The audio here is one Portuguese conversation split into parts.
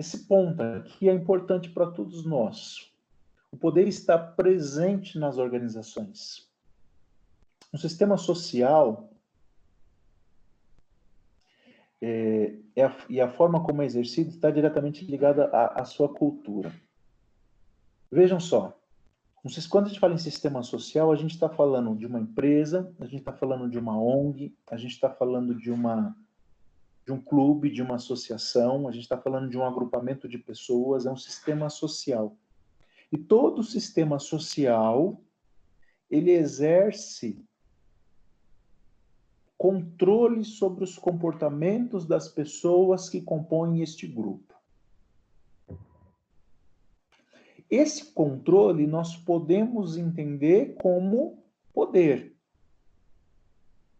esse ponto aqui é importante para todos nós. O poder está presente nas organizações. No sistema social, é, é a, e a forma como é exercido está diretamente ligada à, à sua cultura. Vejam só, quando a gente fala em sistema social, a gente está falando de uma empresa, a gente está falando de uma ONG, a gente está falando de uma de um clube, de uma associação, a gente está falando de um agrupamento de pessoas, é um sistema social. E todo sistema social ele exerce controle sobre os comportamentos das pessoas que compõem este grupo. Esse controle nós podemos entender como poder.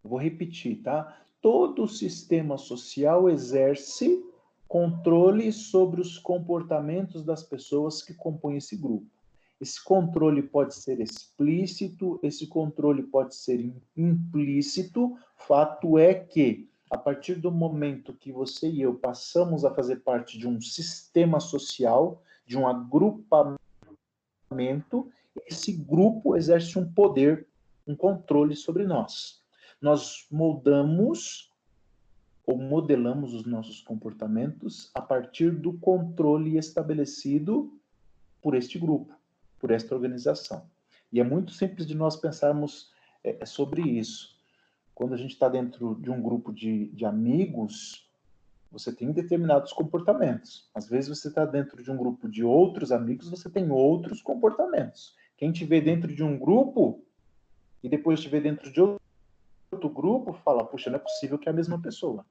Vou repetir, tá? Todo sistema social exerce controle sobre os comportamentos das pessoas que compõem esse grupo. Esse controle pode ser explícito, esse controle pode ser implícito. Fato é que, a partir do momento que você e eu passamos a fazer parte de um sistema social, de um agrupamento, esse grupo exerce um poder, um controle sobre nós. Nós moldamos ou modelamos os nossos comportamentos a partir do controle estabelecido por este grupo, por esta organização. E é muito simples de nós pensarmos é, sobre isso. Quando a gente está dentro de um grupo de, de amigos, você tem determinados comportamentos. Às vezes você está dentro de um grupo de outros amigos, você tem outros comportamentos. Quem te vê dentro de um grupo e depois te vê dentro de outro grupo, fala, puxa, não é possível que é a mesma pessoa.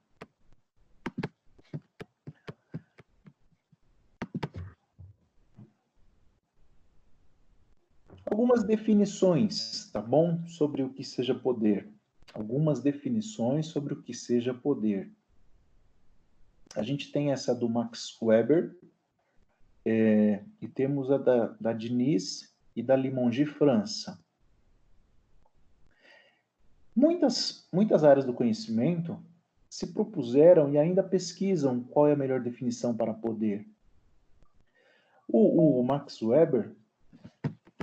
Algumas definições, tá bom? Sobre o que seja poder. Algumas definições sobre o que seja poder. A gente tem essa do Max Weber, é, e temos a da, da Diniz e da Limongi França. Muitas, muitas áreas do conhecimento se propuseram e ainda pesquisam qual é a melhor definição para poder. O, o Max Weber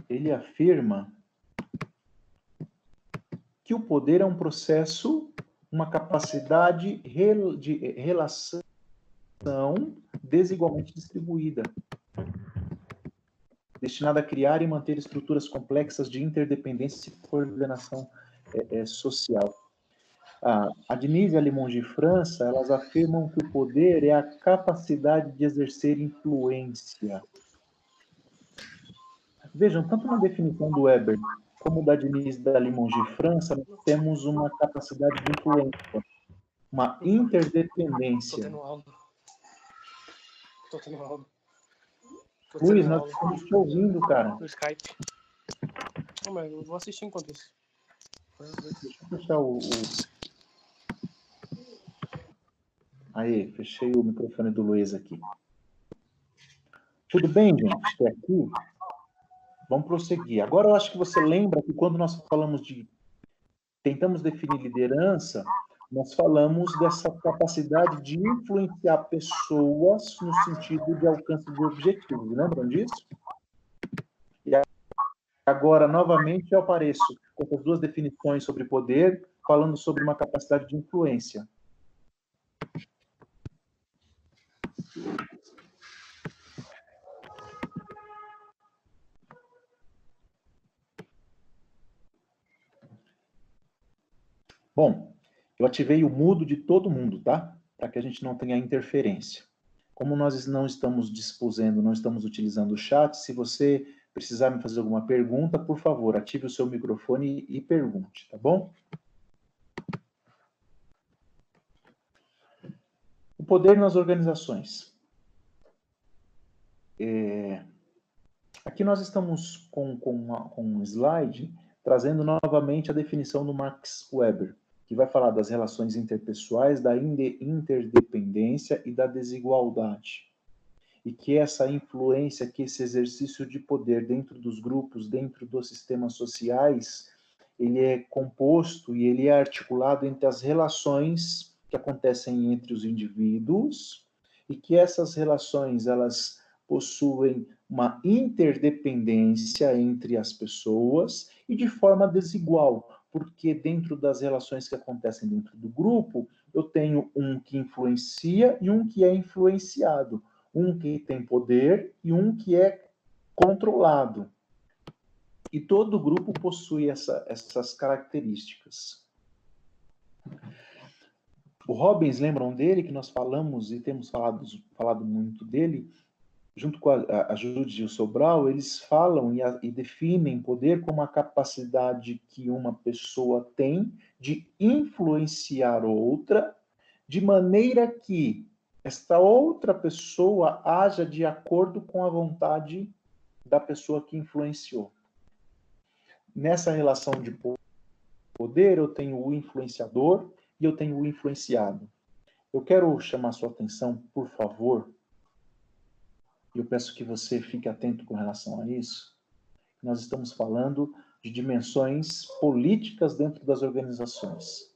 ele afirma que o poder é um processo, uma capacidade de relação desigualmente distribuída, destinada a criar e manter estruturas complexas de interdependência e coordenação é, é, social. Ah, a Denise e a Limonge França, elas afirmam que o poder é a capacidade de exercer influência. Vejam, tanto na definição do Weber como da Denise da Limonge França, nós temos uma capacidade de influência, uma interdependência. Estou tendo aula. Estou tendo aula. Luiz, nós estamos te ouvindo, cara. No Skype. Não, mas eu vou assistir enquanto isso. Deixa eu fechar o, o... Aí, fechei o microfone do Luiz aqui. Tudo bem, gente? Estou aqui. Vamos prosseguir. Agora eu acho que você lembra que quando nós falamos de. Tentamos definir liderança, nós falamos dessa capacidade de influenciar pessoas no sentido de alcance de objetivos. Lembram disso? E agora, novamente, eu apareço com essas duas definições sobre poder, falando sobre uma capacidade de influência. Bom, eu ativei o mudo de todo mundo, tá? Para que a gente não tenha interferência. Como nós não estamos disposendo, não estamos utilizando o chat, se você precisar me fazer alguma pergunta, por favor, ative o seu microfone e, pergunte, tá bom? O poder nas organizações. É... Aqui nós estamos com, com, uma, com um slide trazendo novamente a definição do Max Weber que vai falar das relações interpessoais, da interdependência e da desigualdade. E que essa influência, que esse exercício de poder dentro dos grupos, dentro dos sistemas sociais, ele é composto e ele é articulado entre as relações que acontecem entre os indivíduos e que essas relações elas possuem uma interdependência entre as pessoas e de forma desigual, porque dentro das relações que acontecem dentro do grupo, eu tenho um que influencia e um que é influenciado, um que tem poder e um que é controlado. E todo grupo possui essa, essas características. O Robbins, lembram dele, que nós falamos e temos falado, falado muito dele, junto com a, a Judith e o Sobral, eles falam e, a, e definem poder como a capacidade que uma pessoa tem de influenciar outra, de maneira que esta outra pessoa haja de acordo com a vontade da pessoa que influenciou. Nessa relação de poder, eu tenho o influenciador e eu tenho o influenciado. Eu quero chamar sua atenção, por favor, e eu peço que você fique atento com relação a isso. Nós estamos falando de dimensões políticas dentro das organizações.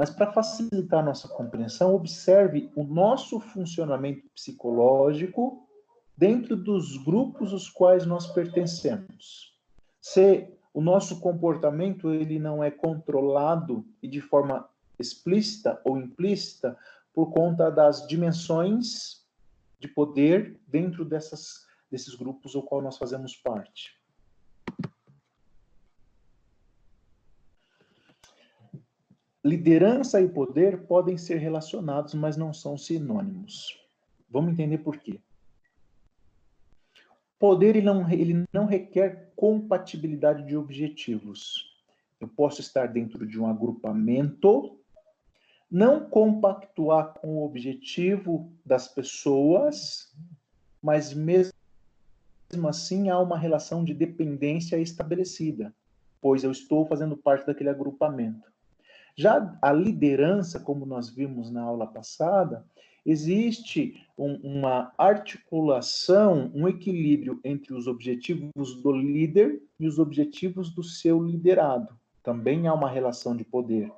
Mas para facilitar a nossa compreensão, observe o nosso funcionamento psicológico dentro dos grupos aos quais nós pertencemos. Se o nosso comportamento ele não é controlado e de forma explícita ou implícita por conta das dimensões de poder dentro dessas, desses grupos ao qual nós fazemos parte. Liderança e poder podem ser relacionados, mas não são sinônimos. Vamos entender por quê. Poder ele não, ele não requer compatibilidade de objetivos. Eu posso estar dentro de um agrupamento não compactuar com o objetivo das pessoas, mas mesmo assim há uma relação de dependência estabelecida, pois eu estou fazendo parte daquele agrupamento. Já a liderança, como nós vimos na aula passada, existe um, uma articulação, um equilíbrio entre os objetivos do líder e os objetivos do seu liderado. Também há uma relação de poder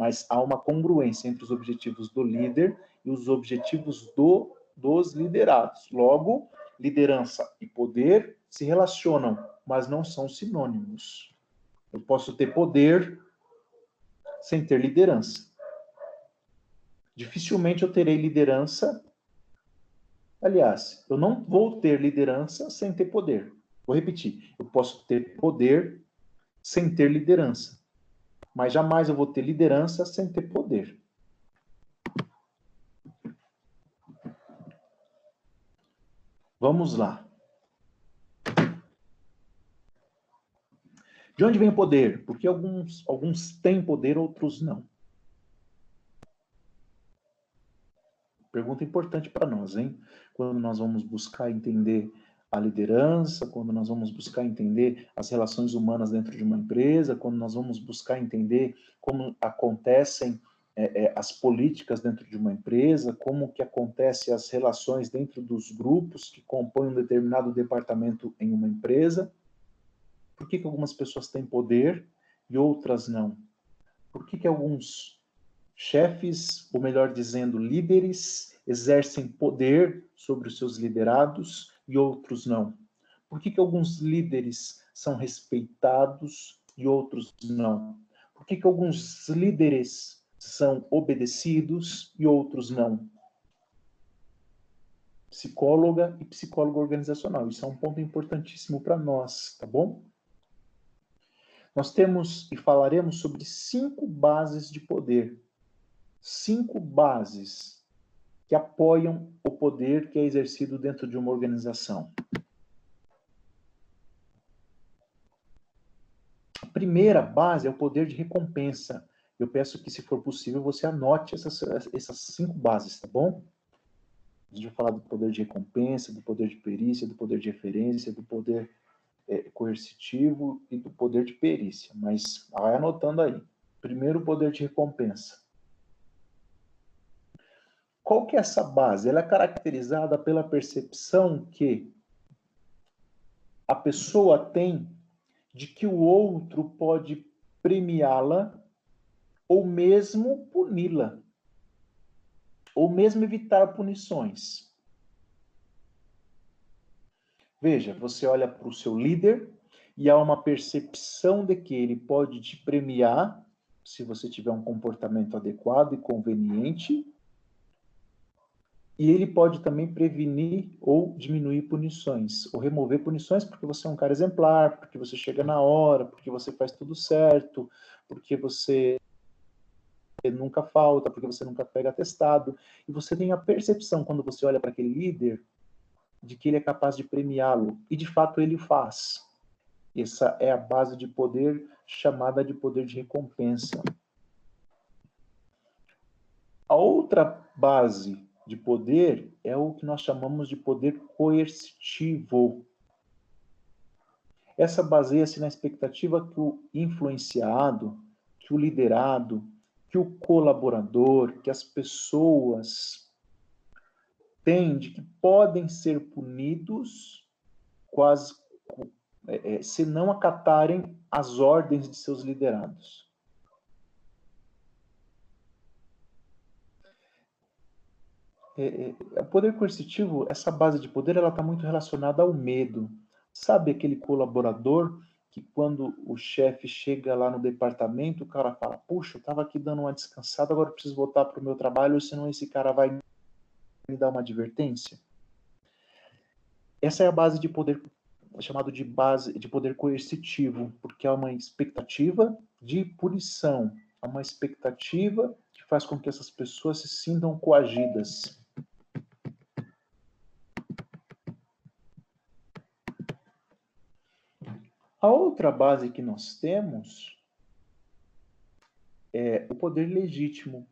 mas há uma congruência entre os objetivos do líder e os objetivos do, dos liderados. Logo, liderança e poder se relacionam, mas não são sinônimos. Eu posso ter poder sem ter liderança. Dificilmente eu terei liderança. Aliás, eu não vou ter liderança sem ter poder. Vou repetir. Eu posso ter poder sem ter liderança mas jamais eu vou ter liderança sem ter poder. Vamos lá. De onde vem o poder? Porque alguns, alguns têm poder, outros não. Pergunta importante para nós, hein? Quando nós vamos buscar entender a liderança, quando nós vamos buscar entender as relações humanas dentro de uma empresa, quando nós vamos buscar entender como acontecem é, é, as políticas dentro de uma empresa, como que acontecem as relações dentro dos grupos que compõem um determinado departamento em uma empresa. Por que, que algumas pessoas têm poder e outras não? Por que, que alguns chefes, ou melhor dizendo, líderes, exercem poder sobre os seus liderados e outros não? Por que, que alguns líderes são respeitados e outros não? Por que, que alguns líderes são obedecidos e outros não? Psicóloga e psicólogo organizacional. Isso é um ponto importantíssimo para nós, tá bom? Nós temos e falaremos sobre cinco bases de poder. Cinco bases que apoiam o poder que é exercido dentro de uma organização. A primeira base é o poder de recompensa. Eu peço que, se for possível, você anote essas, essas cinco bases, tá bom? A gente vai falar do poder de recompensa, do poder de perícia, do poder de referência, do poder coercitivo e do poder de perícia. Mas vai anotando aí. Primeiro, o poder de recompensa. Qual que é essa base? Ela é caracterizada pela percepção que a pessoa tem de que o outro pode premiá-la ou mesmo puni-la. ou mesmo evitar punições. Veja, você olha para o seu líder e há uma percepção de que ele pode te premiar se você tiver um comportamento adequado e conveniente, e ele pode também prevenir ou diminuir punições, ou remover punições porque você é um cara exemplar, porque você chega na hora, porque você faz tudo certo, porque você nunca falta, porque você nunca pega atestado, e você tem a percepção quando você olha para aquele líder de que ele é capaz de premiá-lo, e de fato ele o faz. Essa é a base de poder chamada de poder de recompensa. A outra base de poder é o que nós chamamos de poder coercitivo. Essa baseia-se na expectativa que o influenciado, que o liderado, que o colaborador, que as pessoas têm de que podem ser punidos quase é, é, se não acatarem as ordens de seus liderados. É, o poder coercitivo, essa base de poder, ela está muito relacionada ao medo. Sabe aquele colaborador que quando o chefe chega lá no departamento, o cara fala, puxa, eu estava aqui dando uma descansada, agora preciso voltar para o meu trabalho, senão esse cara vai me dar uma advertência? Essa é a base de poder chamado de base de poder coercitivo, porque há uma expectativa de punição, há uma expectativa que faz com que essas pessoas se sintam coagidas. A outra base que nós temos é o poder legítimo.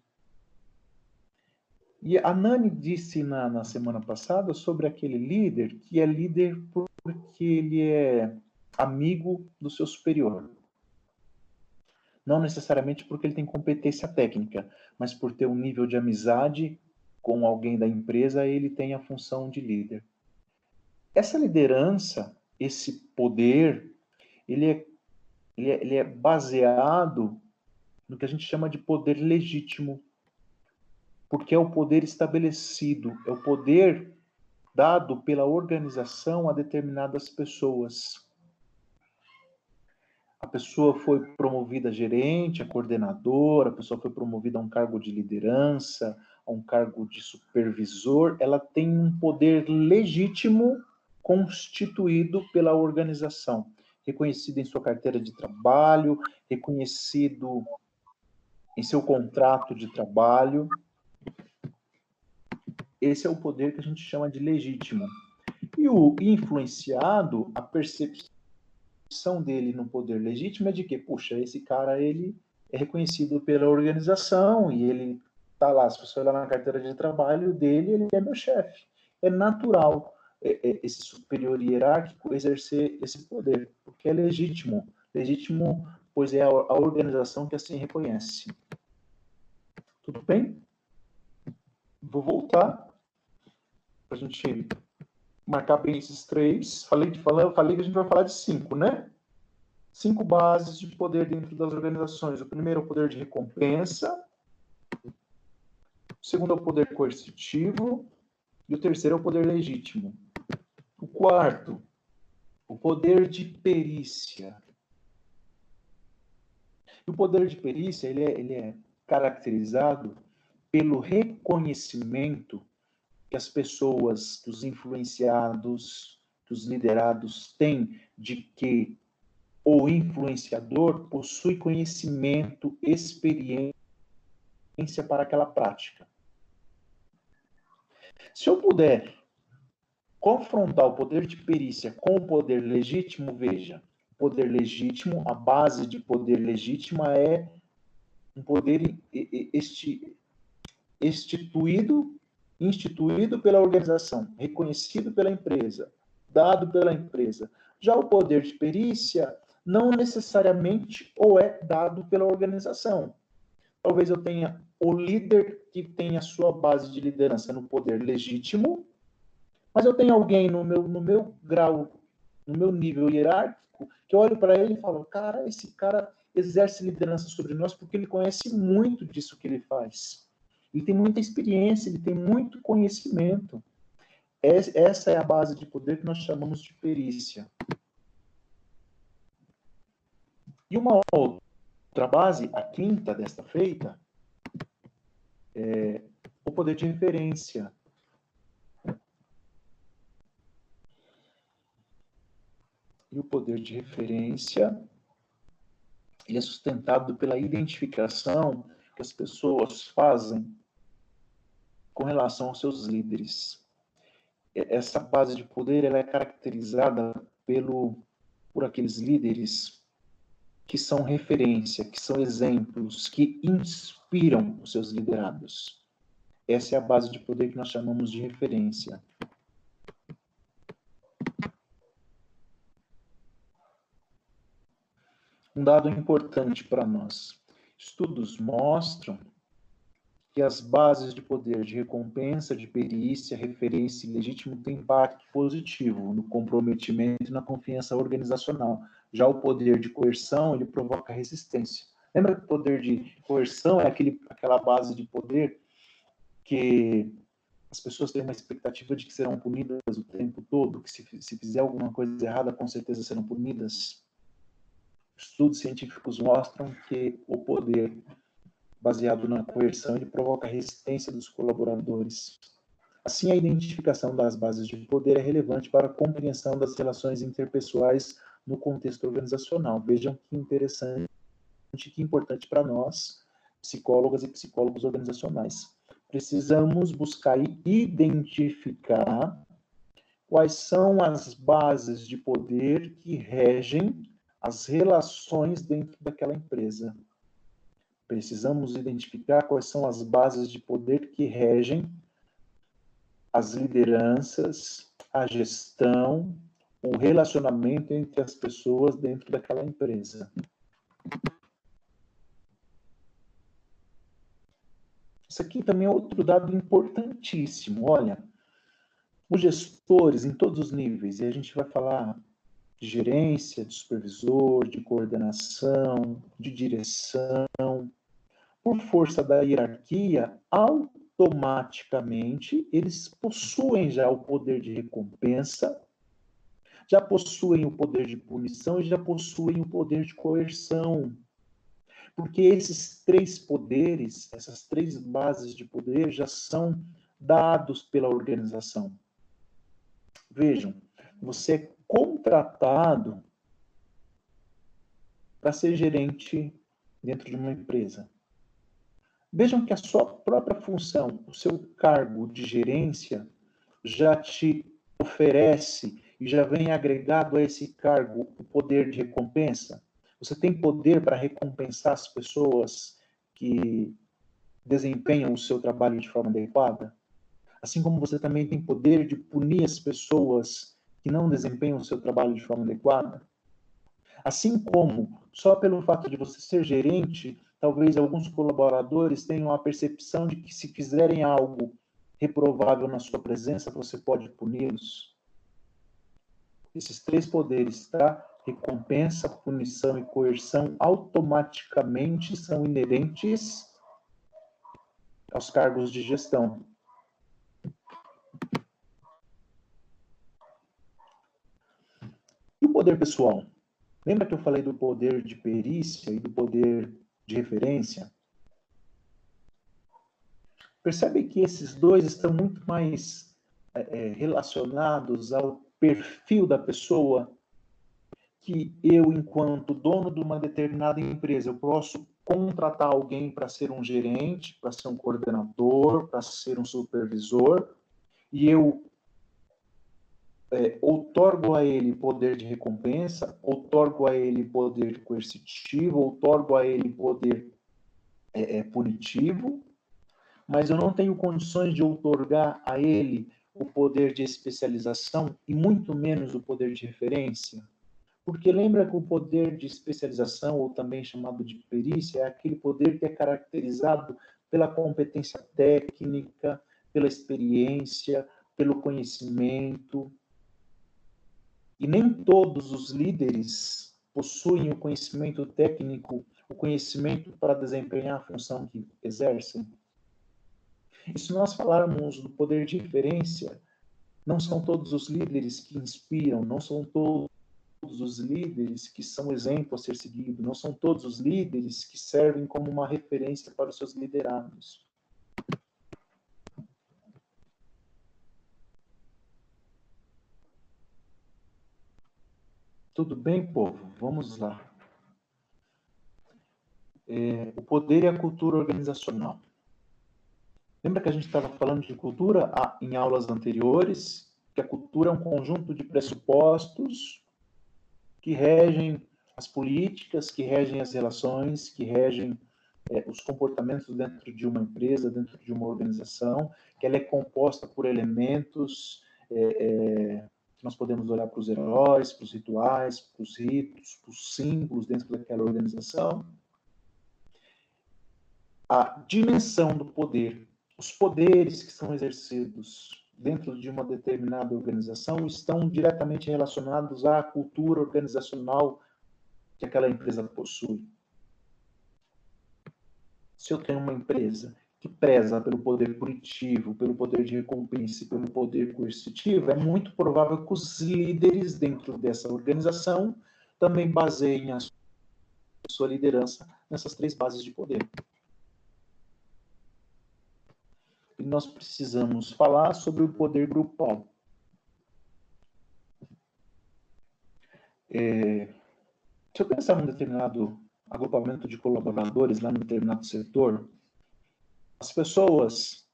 E a Nani disse na, na semana passada sobre aquele líder que é líder por porque ele é amigo do seu superior. Não necessariamente porque ele tem competência técnica, mas por ter um nível de amizade com alguém da empresa, ele tem a função de líder. Essa liderança, esse poder, ele é, ele é, ele é baseado no que a gente chama de poder legítimo, porque é o poder estabelecido, é o poder dado pela organização a determinadas pessoas. A pessoa foi promovida a gerente, a coordenadora, a pessoa foi promovida a um cargo de liderança, a um cargo de supervisor, ela tem um poder legítimo constituído pela organização, reconhecido em sua carteira de trabalho, reconhecido em seu contrato de trabalho. Esse é o poder que a gente chama de legítimo. E o influenciado, a percepção dele no poder legítimo é de que, puxa, esse cara ele é reconhecido pela organização e ele tá lá, se você olhar na carteira de trabalho dele, ele é meu chefe. É natural é, é, esse superior hierárquico exercer esse poder, porque é legítimo. Legítimo, pois é a, a organização que assim reconhece. Tudo bem? Vou voltar para a gente marcar bem esses três. Falei, de, falei, falei que a gente vai falar de cinco, né? Cinco bases de poder dentro das organizações. O primeiro é o poder de recompensa. O segundo é o poder coercitivo. E o terceiro é o poder legítimo. O quarto, o poder de perícia. E o poder de perícia ele é, ele é caracterizado pelo reconhecimento que as pessoas, que os influenciados, que os liderados têm de que o influenciador possui conhecimento, experiência para aquela prática. Se eu puder confrontar o poder de perícia com o poder legítimo, veja, poder legítimo, a base de poder legítimo é um poder instituído instituído pela organização, reconhecido pela empresa, dado pela empresa. Já o poder de perícia não necessariamente ou é dado pela organização. Talvez eu tenha o líder que tem a sua base de liderança no poder legítimo, mas eu tenho alguém no meu, no meu grau, no meu nível hierárquico, que eu olho para ele e falo, cara, esse cara exerce liderança sobre nós porque ele conhece muito disso que ele faz. Ele tem muita experiência, ele tem muito conhecimento. Essa é a base de poder que nós chamamos de perícia. E uma outra base, a quinta desta feita, é o poder de referência. E o poder de referência ele é sustentado pela identificação que as pessoas fazem com relação aos seus líderes. Essa base de poder ela é caracterizada pelo, por aqueles líderes que são referência, que são exemplos, que inspiram os seus liderados. Essa é a base de poder que nós chamamos de referência. Um dado importante para nós. Estudos mostram que as bases de poder de recompensa, de perícia, referência e legítimo têm impacto positivo no comprometimento e na confiança organizacional. Já o poder de coerção, ele provoca resistência. Lembra que o poder de coerção é aquele, aquela base de poder que as pessoas têm uma expectativa de que serão punidas o tempo todo, que se, se fizer alguma coisa errada, com certeza serão punidas. Estudos científicos mostram que o poder baseado na coerção ele provoca resistência dos colaboradores. Assim, a identificação das bases de poder é relevante para a compreensão das relações interpessoais no contexto organizacional. Vejam que interessante, que importante para nós, psicólogas e psicólogos organizacionais. Precisamos buscar identificar quais são as bases de poder que regem as relações dentro daquela empresa. Precisamos identificar quais são as bases de poder que regem as lideranças, a gestão, o relacionamento entre as pessoas dentro daquela empresa. Isso aqui também é outro dado importantíssimo. Olha, os gestores em todos os níveis, e a gente vai falar de gerência, de supervisor, de coordenação, de direção, por força da hierarquia, automaticamente eles possuem já o poder de recompensa, já possuem o poder de punição e já possuem o poder de coerção. Porque esses três poderes, essas três bases de poder já são dados pela organização. Vejam, você é contratado para ser gerente dentro de uma empresa. Vejam que a sua própria função, o seu cargo de gerência, já te oferece e já vem agregado a esse cargo o poder de recompensa. Você tem poder para recompensar as pessoas que desempenham o seu trabalho de forma adequada, assim como você também tem poder de punir as pessoas que não desempenham o seu trabalho de forma adequada? Assim como, só pelo fato de você ser gerente, talvez alguns colaboradores tenham a percepção de que se fizerem algo reprovável na sua presença, você pode puni-los. Esses três poderes, tá? Recompensa, punição e coerção automaticamente são inerentes aos cargos de gestão. poder pessoal. Lembra que eu falei do poder de perícia e do poder de referência? Percebe que esses dois estão muito mais é, é, relacionados ao perfil da pessoa que eu, enquanto dono de uma determinada empresa, eu posso contratar alguém para ser um gerente, para ser um coordenador, para ser um supervisor, e eu é, outorgo a ele poder de recompensa, outorgo a ele poder coercitivo, outorgo a ele poder é, é, punitivo, mas eu não tenho condições de outorgar a ele o poder de especialização e muito menos o poder de referência. Porque lembra que o poder de especialização, ou também chamado de perícia, é aquele poder que é caracterizado pela competência técnica, pela experiência, pelo conhecimento, e nem todos os líderes possuem o conhecimento técnico, o conhecimento para desempenhar a função que exercem. E se nós falarmos do poder de referência, não são todos os líderes que inspiram, não são todos os líderes que são exemplo a ser seguido, não são todos os líderes que servem como uma referência para os seus liderados. Tudo bem, povo? Vamos lá. É, o poder e a cultura organizacional. Lembra que a gente estava falando de cultura em aulas anteriores? Que a cultura é um conjunto de pressupostos que regem as políticas, que regem as relações, que regem é, os comportamentos dentro de uma empresa, dentro de uma organização, que ela é composta por elementos é, é, nós podemos olhar para os heróis, para os rituais, para os ritos, para os símbolos dentro daquela organização. A dimensão do poder, os poderes que são exercidos dentro de uma determinada organização estão diretamente relacionados à cultura organizacional que aquela empresa possui. Se eu tenho uma empresa que preza pelo poder punitivo, pelo poder de recompensa e pelo poder coercitivo, é muito provável que os líderes dentro dessa organização também baseiem a sua liderança nessas três bases de poder. E nós precisamos falar sobre o poder grupal. É, se eu pensar num determinado agrupamento de colaboradores lá num determinado setor, as pessoas,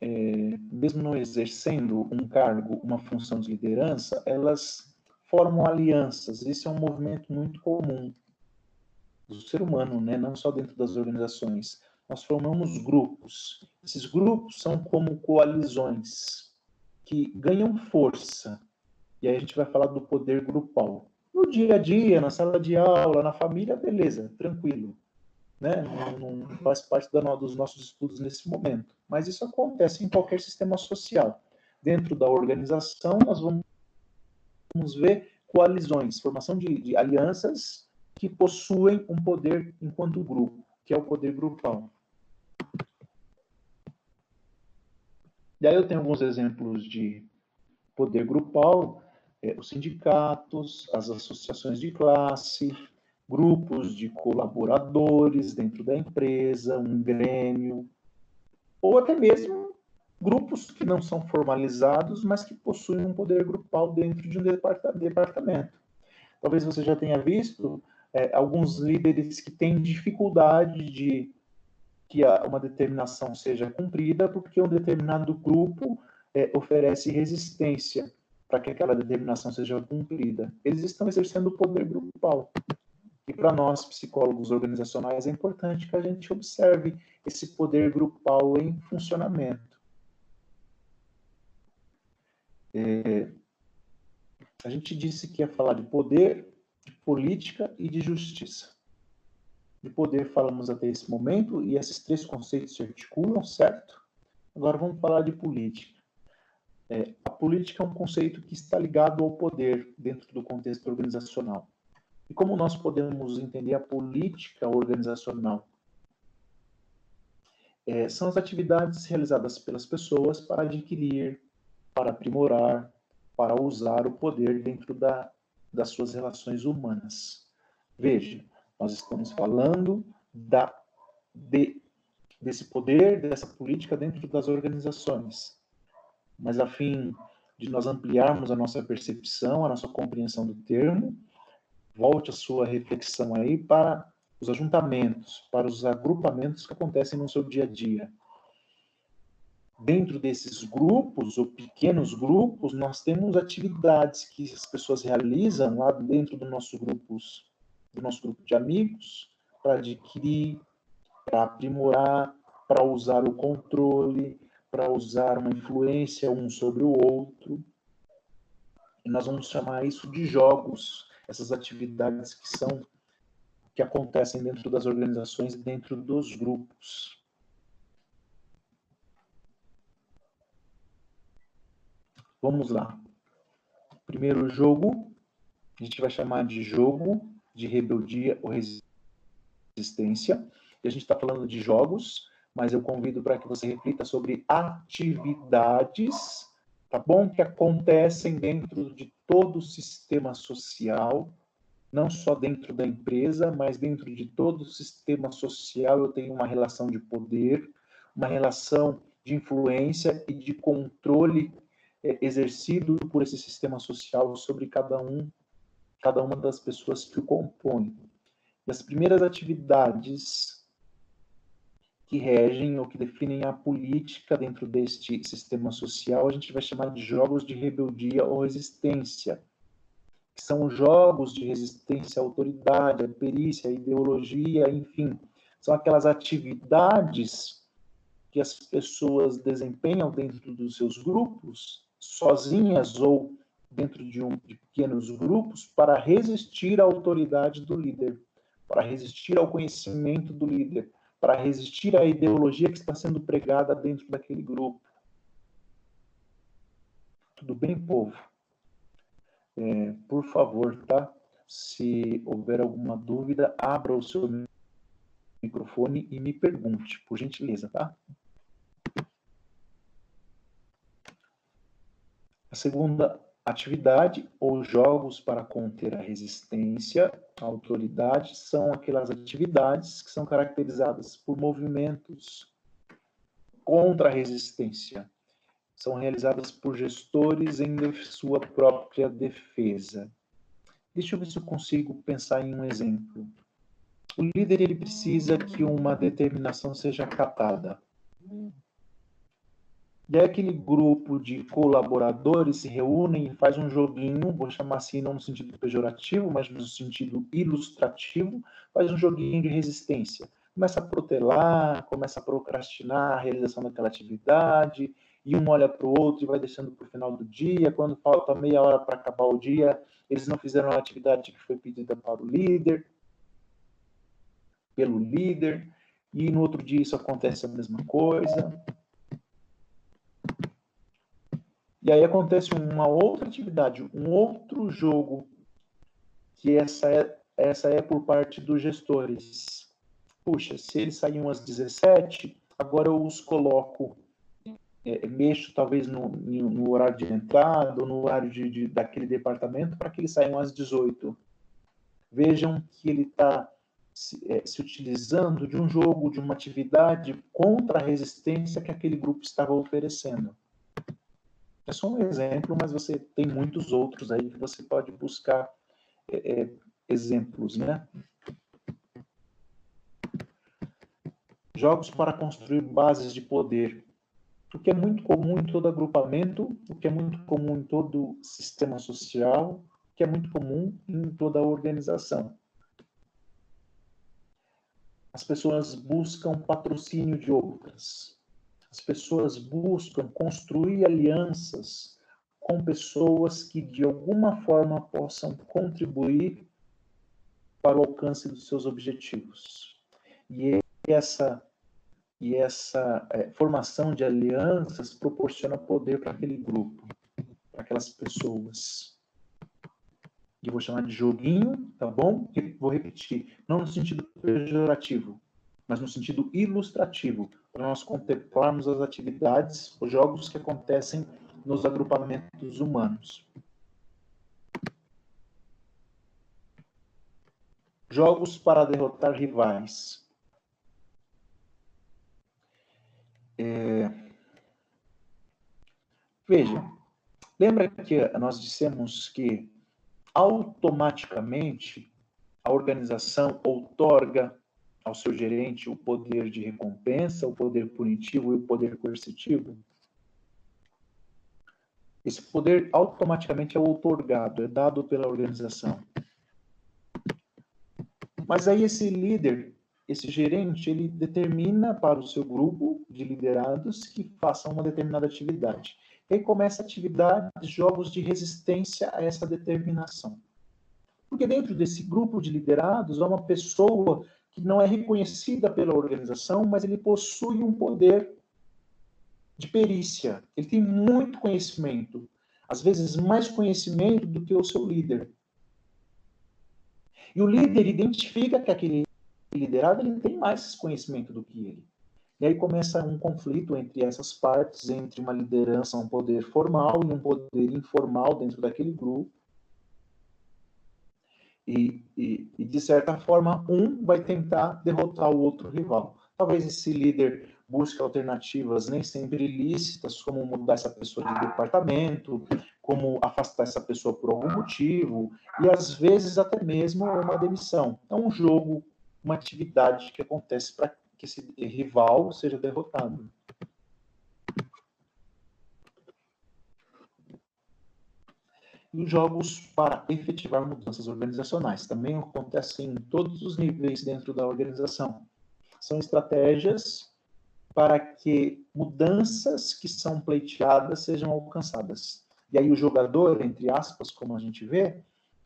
é, mesmo não exercendo um cargo, uma função de liderança, elas formam alianças. Esse é um movimento muito comum do ser humano, né? não só dentro das organizações. Nós formamos grupos. Esses grupos são como coalizões que ganham força. E aí a gente vai falar do poder grupal. No dia a dia, na sala de aula, na família, beleza, tranquilo né? não, não faz parte da, dos nossos estudos nesse momento. Mas isso acontece em qualquer sistema social. Dentro da organização, nós vamos, ver coalizões, formação de, de alianças que possuem um poder enquanto grupo, que é o poder grupal. E aí eu tenho alguns exemplos de poder grupal, é, os sindicatos, as associações de classe, grupos de colaboradores dentro da empresa, um grêmio, ou até mesmo grupos que não são formalizados, mas que possuem um poder grupal dentro de um departamento. Talvez você já tenha visto é, alguns líderes que têm dificuldade de que uma determinação seja cumprida, porque um determinado grupo é, oferece resistência para que aquela determinação seja cumprida. Eles estão exercendo o poder grupal. E para nós, psicólogos organizacionais, é importante que a gente observe esse poder grupal em funcionamento. É, a gente disse que ia falar de poder, de política e de justiça. De poder falamos até esse momento e esses três conceitos se articulam, certo? Agora vamos falar de política. É, a política é um conceito que está ligado ao poder dentro do contexto organizacional. E como nós podemos entender a política organizacional? É, são as atividades realizadas pelas pessoas para adquirir, para aprimorar, para usar o poder dentro da, das suas relações humanas. Veja, nós estamos falando da, de, desse poder, dessa política dentro das organizações. Mas a fim de nós ampliarmos a nossa percepção, a nossa compreensão do termo, volte a sua reflexão aí para os ajuntamentos, para os agrupamentos que acontecem no seu dia a dia. Dentro desses grupos, ou pequenos grupos, nós temos atividades que as pessoas realizam lá dentro do nosso grupos, do nosso grupo de amigos, para adquirir, para aprimorar, para usar o controle, para usar uma influência um sobre o outro. E nós vamos chamar isso de jogos essas atividades que são que acontecem dentro das organizações e dentro dos grupos. Vamos lá. Primeiro jogo, a gente vai chamar de jogo de rebeldia ou resistência. E a gente está falando de jogos, mas eu convido para que você reflita sobre atividades, tá bom? Que acontecem dentro de todo o sistema social, não só dentro da empresa, mas dentro de todo o sistema social eu tenho uma relação de poder, uma relação de influência e de controle é, exercido por esse sistema social sobre cada um, cada uma das pessoas que o compõem. E as primeiras atividades que regem ou que definem a política dentro deste sistema social, a gente vai chamar de jogos de rebeldia ou resistência, que são jogos de resistência à autoridade, à perícia, à ideologia, enfim, são aquelas atividades que as pessoas desempenham dentro dos seus grupos, sozinhas ou dentro de, um, de pequenos grupos, para resistir à autoridade do líder, para resistir ao conhecimento do líder, para resistir à ideologia que está sendo pregada dentro daquele grupo. Tudo bem, povo? É, por favor, tá? Se houver alguma dúvida, abra o seu microfone e me pergunte, por gentileza, tá? A segunda atividade ou jogos para conter a resistência à autoridade são aquelas atividades que são caracterizadas por movimentos contra a resistência. São realizadas por gestores em sua própria defesa. Deixa eu ver se eu consigo pensar em um exemplo. O líder ele precisa que uma determinação seja acatada. E aí aquele grupo de colaboradores se reúnem e faz um joguinho, vou chamar assim não no sentido pejorativo, mas no sentido ilustrativo, faz um joguinho de resistência. Começa a protelar, começa a procrastinar a realização daquela atividade, e um olha para o outro e vai deixando para o final do dia. Quando falta meia hora para acabar o dia, eles não fizeram a atividade que foi pedida para o líder, pelo líder, e no outro dia isso acontece a mesma coisa. E aí acontece uma outra atividade, um outro jogo, que essa é, essa é por parte dos gestores. Puxa, se eles saíam às 17, agora eu os coloco, é, mexo talvez no, no, horário de entrada ou no horário de, de daquele departamento para que eles saiam às 18. Vejam que ele está se, é, se utilizando de um jogo, de uma atividade contra a resistência que aquele grupo estava oferecendo. É só um exemplo, mas você tem muitos outros aí que você pode buscar é, é, exemplos, né? Jogos para construir bases de poder. O que é muito comum em todo agrupamento, o que é muito comum em todo sistema social, o que é muito comum em toda organização. As pessoas buscam patrocínio de outras. As pessoas buscam construir alianças com pessoas que de alguma forma possam contribuir para o alcance dos seus objetivos. E essa e essa é, formação de alianças proporciona poder para aquele grupo, para aquelas pessoas. E vou chamar de joguinho, tá bom? E vou repetir, não no sentido pejorativo, mas no sentido ilustrativo, para nós contemplarmos as atividades, os jogos que acontecem nos agrupamentos humanos. Jogos para derrotar rivais. É... Veja, lembra que nós dissemos que automaticamente a organização outorga ao seu gerente o poder de recompensa, o poder punitivo e o poder coercitivo? Esse poder automaticamente é outorgado, é dado pela organização. Mas aí esse líder, esse gerente, ele determina para o seu grupo de liderados que façam uma determinada atividade. E começa a atividade, jogos de resistência a essa determinação. Porque dentro desse grupo de liderados há uma pessoa que não é reconhecida pela organização, mas ele possui um poder de perícia. Ele tem muito conhecimento, às vezes mais conhecimento do que o seu líder. E o líder identifica que aquele liderado ele tem mais conhecimento do que ele. E aí começa um conflito entre essas partes, entre uma liderança, um poder formal e um poder informal dentro daquele grupo. E, e, e, de certa forma, um vai tentar derrotar o outro rival. Talvez esse líder busque alternativas nem sempre ilícitas, como mudar essa pessoa de departamento, como afastar essa pessoa por algum motivo, e às vezes até mesmo uma demissão. É um jogo, uma atividade que acontece para que esse rival seja derrotado. Os jogos para efetivar mudanças organizacionais também acontecem em todos os níveis dentro da organização. São estratégias para que mudanças que são pleiteadas sejam alcançadas. E aí o jogador, entre aspas, como a gente vê,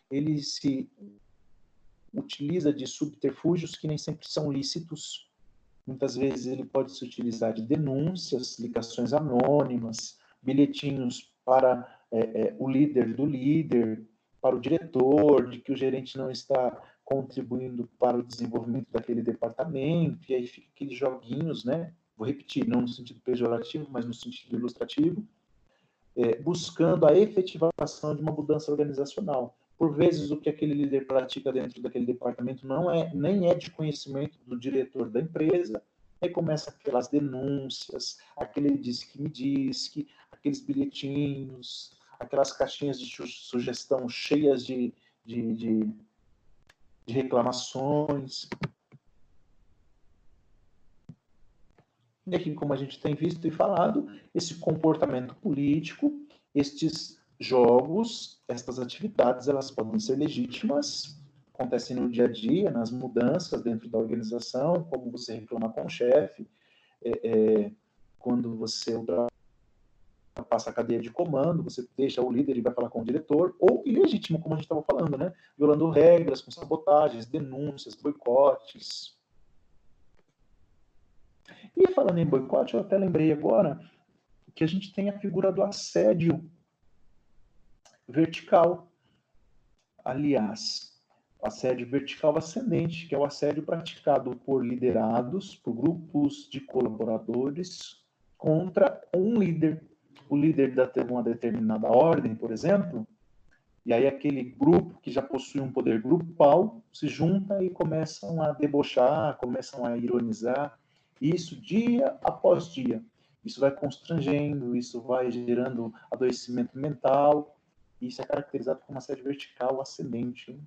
ele se utiliza de subterfúgios que nem sempre são lícitos. Muitas vezes ele pode se utilizar de denúncias, ligações anônimas, bilhetinhos para é, é, o líder do líder, para o diretor, de que o gerente não está contribuindo para o desenvolvimento daquele departamento, e aí fica aqueles joguinhos, né? vou repetir, não no sentido pejorativo, mas no sentido ilustrativo, é, buscando a efetivação de uma mudança organizacional. Por vezes, o que aquele líder pratica dentro daquele departamento não é nem é de conhecimento do diretor da empresa, aí começa aquelas denúncias, aquele diz que me diz que, aqueles bilhetinhos, aquelas caixinhas de sugestão cheias de, de, de, de reclamações. E aqui, como a gente tem visto e falado, esse comportamento político, estes jogos, estas atividades, elas podem ser legítimas, acontecem no dia a dia, nas mudanças dentro da organização, como você reclama com o chefe, é, é, quando você a cadeia de comando, você deixa o líder e vai falar com o diretor, ou ilegítimo, como a gente estava falando, né? Violando regras, com sabotagens, denúncias, boicotes, e falando em boicote, eu até lembrei agora que a gente tem a figura do assédio vertical. Aliás, assédio vertical ascendente, que é o assédio praticado por liderados, por grupos de colaboradores contra um líder. O líder da uma determinada ordem, por exemplo, e aí aquele grupo que já possui um poder grupal se junta e começam a debochar, começam a ironizar, isso dia após dia. Isso vai constrangendo, isso vai gerando adoecimento mental. Isso é caracterizado como uma sede vertical ascendente.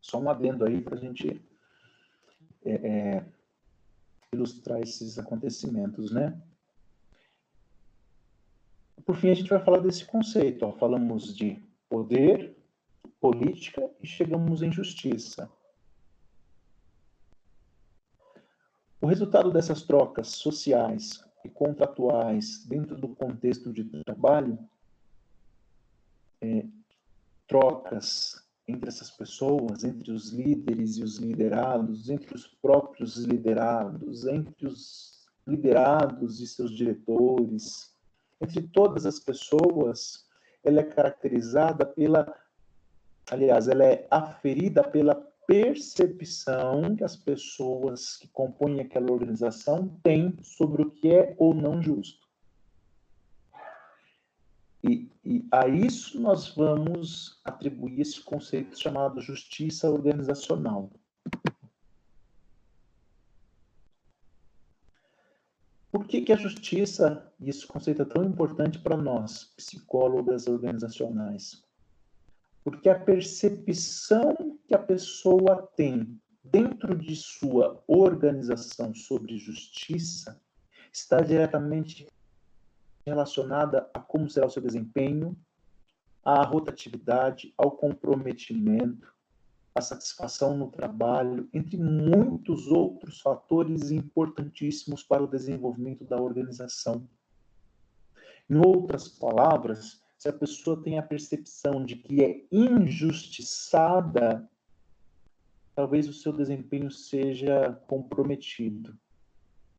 Só um adendo aí para a gente é, é, ilustrar esses acontecimentos, né? Por fim, a gente vai falar desse conceito. Ó. Falamos de poder, política e chegamos em justiça. O resultado dessas trocas sociais e contratuais dentro do contexto de trabalho, é, trocas entre essas pessoas, entre os líderes e os liderados, entre os próprios liderados, entre os liderados e seus diretores, entre todas as pessoas, ela é caracterizada pela, aliás, ela é aferida pela percepção que as pessoas que compõem aquela organização têm sobre o que é ou não justo. E, e, a isso nós vamos atribuir esse conceito chamado justiça organizacional. Por que, que a justiça, e esse conceito é tão importante para nós, psicólogas organizacionais? Porque a percepção que a pessoa tem dentro de sua organização sobre justiça está diretamente relacionada a como será o seu desempenho, à rotatividade, ao comprometimento, à satisfação no trabalho, entre muitos outros fatores importantíssimos para o desenvolvimento da organização. Em outras palavras, se a pessoa tem a percepção de que é injustiçada, talvez o seu desempenho seja comprometido.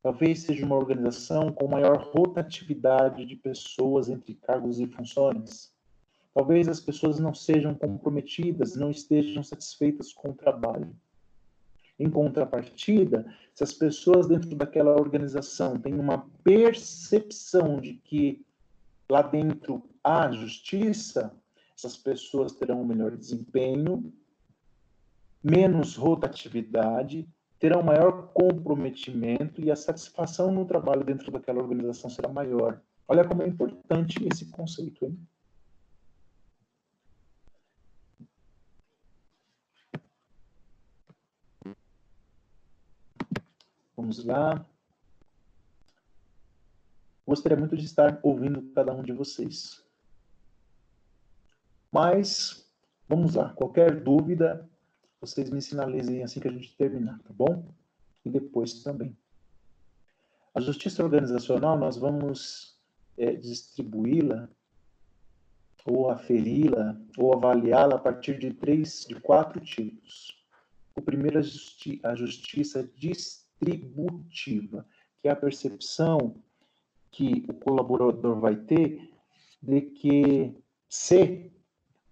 Talvez seja uma organização com maior rotatividade de pessoas entre cargos e funções. Talvez as pessoas não sejam comprometidas, não estejam satisfeitas com o trabalho. Em contrapartida, se as pessoas dentro daquela organização têm uma percepção de que lá dentro há justiça, essas pessoas terão um melhor desempenho, menos rotatividade, terão maior comprometimento e a satisfação no trabalho dentro daquela organização será maior. Olha como é importante esse conceito. Hein? Vamos lá. Gostaria muito de estar ouvindo cada um de vocês. Mas, vamos lá. Qualquer dúvida, vocês me sinalizem assim que a gente terminar, tá bom? E depois também. A justiça organizacional, nós vamos é, distribuí-la ou aferi-la ou avaliá-la a partir de três, de quatro tipos. O primeiro é justi a justiça distributiva, que é a percepção que o colaborador vai ter de que se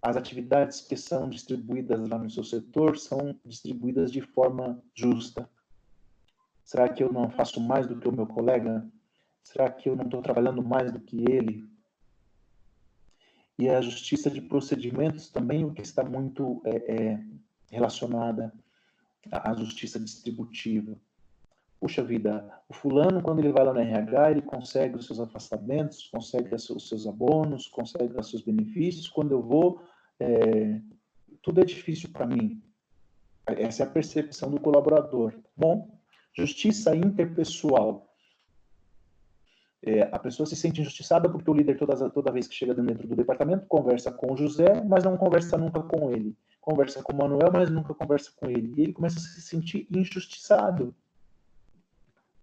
as atividades que são distribuídas lá no seu setor são distribuídas de forma justa. Será que eu não faço mais do que o meu colega? Será que eu não estou trabalhando mais do que ele? E a justiça de procedimentos também, o que está muito é, é, relacionada à justiça distributiva. Puxa vida, o fulano, quando ele vai lá no RH, ele consegue os seus afastamentos, consegue os seus abonos, consegue os seus benefícios. Quando eu vou, é, tudo é difícil para mim. Essa é a percepção do colaborador. Bom, justiça interpessoal. É, a pessoa se sente injustiçada porque o líder, toda, toda vez que chega dentro do departamento, conversa com o José, mas não conversa nunca com ele. Conversa com o Manuel, mas nunca conversa com ele. E ele começa a se sentir injustiçado.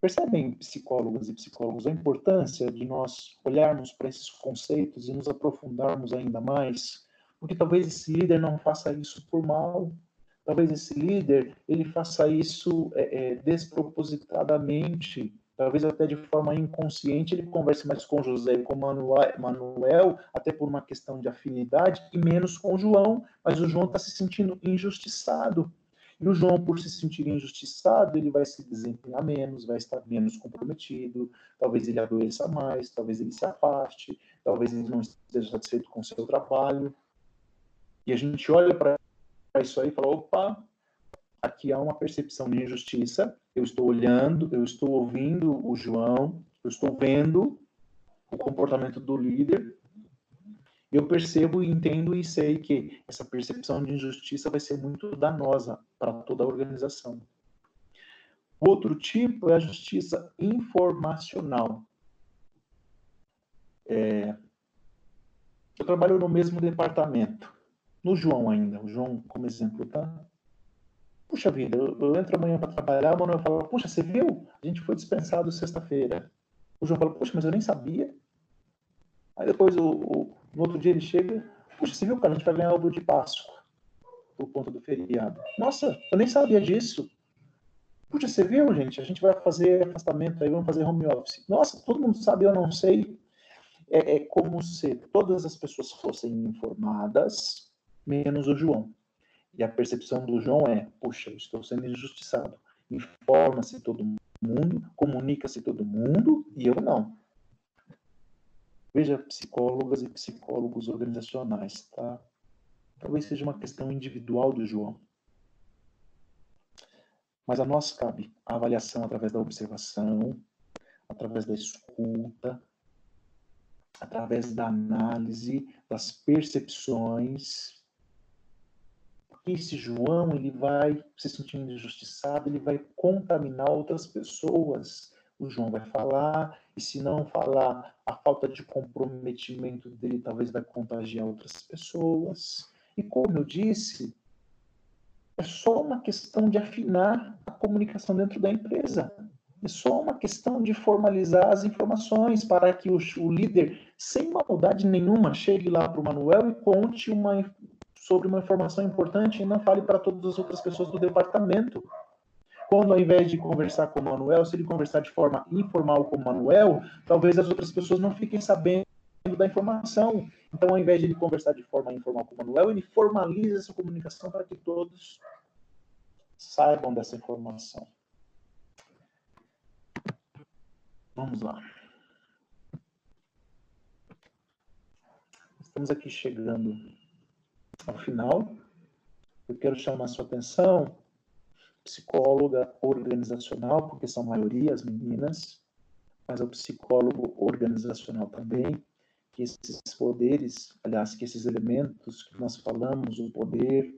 Percebem, psicólogos e psicólogos, a importância de nós olharmos para esses conceitos e nos aprofundarmos ainda mais? Porque talvez esse líder não faça isso por mal, talvez esse líder ele faça isso é, é, despropositadamente, talvez até de forma inconsciente ele converse mais com José e com Manuel, até por uma questão de afinidade, e menos com João, mas o João está se sentindo injustiçado. E o João, por se sentir injustiçado, ele vai se desempenhar menos, vai estar menos comprometido, talvez ele adoeça mais, talvez ele se afaste, talvez ele não esteja satisfeito com o seu trabalho. E a gente olha para isso aí e fala: opa, aqui há uma percepção de injustiça. Eu estou olhando, eu estou ouvindo o João, eu estou vendo o comportamento do líder eu percebo, entendo e sei que essa percepção de injustiça vai ser muito danosa para toda a organização. Outro tipo é a justiça informacional. É, eu trabalho no mesmo departamento, no João ainda, o João como exemplo, tá? Puxa vida, eu, eu entro amanhã para trabalhar, o Manuel fala, puxa, você viu? A gente foi dispensado sexta-feira. O João fala, puxa, mas eu nem sabia. Aí depois o, o, no outro dia ele chega, puxa, você viu, cara, a gente vai ganhar ovo de Páscoa por conta do feriado. Nossa, eu nem sabia disso. Puxa, você viu, gente? A gente vai fazer afastamento aí, vamos fazer home office. Nossa, todo mundo sabe, eu não sei. É, é como se todas as pessoas fossem informadas, menos o João. E a percepção do João é: puxa, eu estou sendo injustiçado. Informa-se todo mundo, comunica-se todo mundo, e eu não. Veja psicólogas e psicólogos organizacionais, tá? Talvez seja uma questão individual do João. Mas a nós cabe a avaliação através da observação, através da escuta, através da análise, das percepções. Esse João, ele vai se sentindo injustiçado, ele vai contaminar outras pessoas o João vai falar, e se não falar, a falta de comprometimento dele talvez vai contagiar outras pessoas. E como eu disse, é só uma questão de afinar a comunicação dentro da empresa. É só uma questão de formalizar as informações para que o, o líder, sem maldade nenhuma, chegue lá para o Manuel e conte uma, sobre uma informação importante e não fale para todas as outras pessoas do departamento. Quando ao invés de conversar com o Manuel, se ele conversar de forma informal com o Manuel, talvez as outras pessoas não fiquem sabendo da informação. Então, ao invés de ele conversar de forma informal com o Manuel, ele formaliza essa comunicação para que todos Saibam dessa informação. Vamos lá. Estamos aqui chegando ao final. Eu quero chamar sua atenção, psicóloga organizacional, porque são maioria as meninas, mas o psicólogo organizacional também, que esses poderes, aliás, que esses elementos que nós falamos, o poder,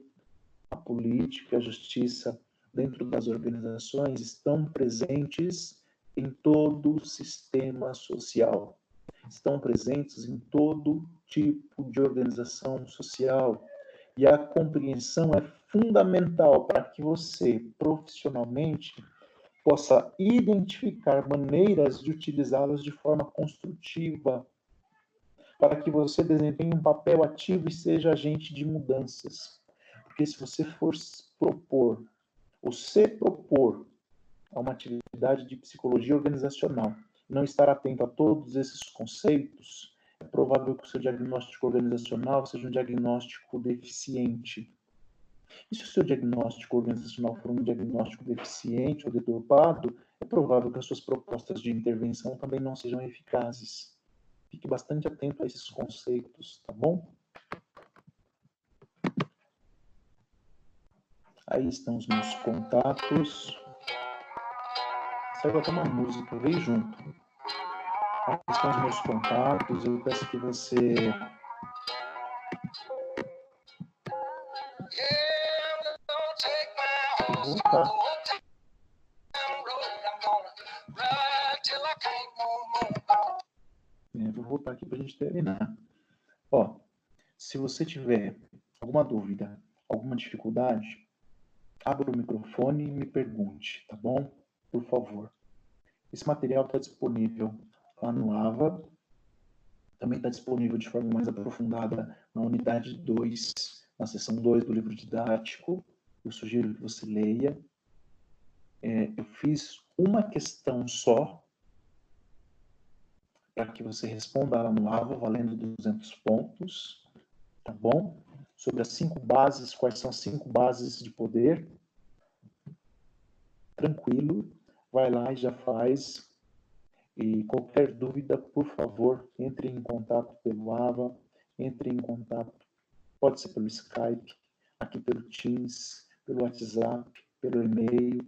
a política, a justiça, dentro das organizações, estão presentes em todo o sistema social estão presentes em todo tipo de organização social. E a compreensão é fundamental para que você, profissionalmente, possa identificar maneiras de utilizá-las de forma construtiva, para que você desempenhe um papel ativo e seja agente de mudanças. Porque se você for propor, ou se propor a uma atividade de psicologia organizacional, não estar atento a todos esses conceitos, é provável que o seu diagnóstico organizacional seja um diagnóstico deficiente. E se o seu diagnóstico organizacional for um diagnóstico deficiente ou deturpado, é provável que as suas propostas de intervenção também não sejam eficazes. Fique bastante atento a esses conceitos, tá bom? Aí estão os meus contatos. Sai botar uma música, vem junto. Aqui estão os meus contatos. Eu peço que você. É, vou voltar aqui para a gente terminar. Ó, se você tiver alguma dúvida, alguma dificuldade, abra o microfone e me pergunte, tá bom? por favor. Esse material está disponível lá no AVA, também está disponível de forma mais aprofundada na unidade 2, na seção 2 do livro didático. Eu sugiro que você leia. É, eu fiz uma questão só para que você responda lá no AVA, valendo 200 pontos, tá bom? Sobre as cinco bases, quais são as cinco bases de poder. Tranquilo vai lá e já faz. E qualquer dúvida, por favor, entre em contato pelo AVA, entre em contato, pode ser pelo Skype, aqui pelo Teams, pelo WhatsApp, pelo e-mail.